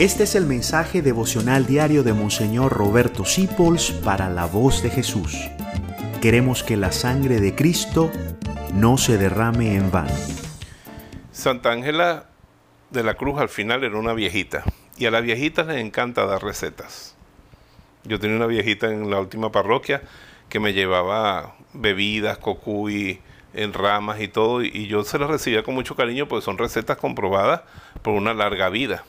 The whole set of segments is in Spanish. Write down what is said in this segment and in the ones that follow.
Este es el mensaje devocional diario de Monseñor Roberto Sipols para la voz de Jesús. Queremos que la sangre de Cristo no se derrame en vano. Santa Ángela de la Cruz al final era una viejita y a las viejitas les encanta dar recetas. Yo tenía una viejita en la última parroquia que me llevaba bebidas, cocuy, en ramas y todo, y yo se las recibía con mucho cariño porque son recetas comprobadas por una larga vida.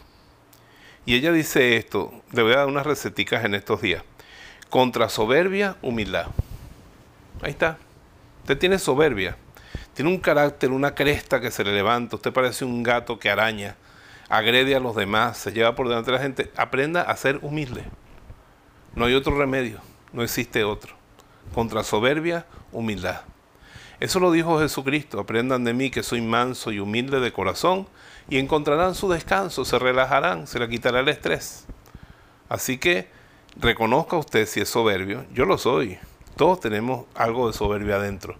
Y ella dice esto, le voy a dar unas receticas en estos días. Contra soberbia, humildad. Ahí está. Usted tiene soberbia. Tiene un carácter, una cresta que se le levanta. Usted parece un gato que araña. Agrede a los demás. Se lleva por delante de la gente. Aprenda a ser humilde. No hay otro remedio. No existe otro. Contra soberbia, humildad. Eso lo dijo Jesucristo. Aprendan de mí que soy manso y humilde de corazón y encontrarán su descanso, se relajarán, se le quitará el estrés. Así que reconozca usted si es soberbio, yo lo soy, todos tenemos algo de soberbia adentro.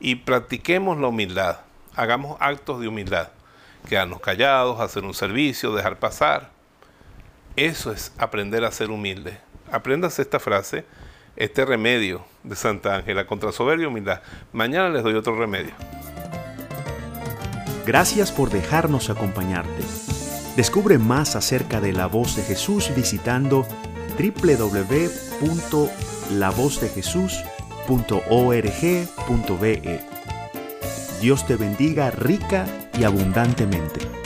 Y practiquemos la humildad, hagamos actos de humildad, quedarnos callados, hacer un servicio, dejar pasar. Eso es aprender a ser humilde. Apréndase esta frase, este remedio de Santa Ángela contra soberbia y humildad. Mañana les doy otro remedio. Gracias por dejarnos acompañarte. Descubre más acerca de la voz de Jesús visitando www.lavozdejesús.org.be. Dios te bendiga rica y abundantemente.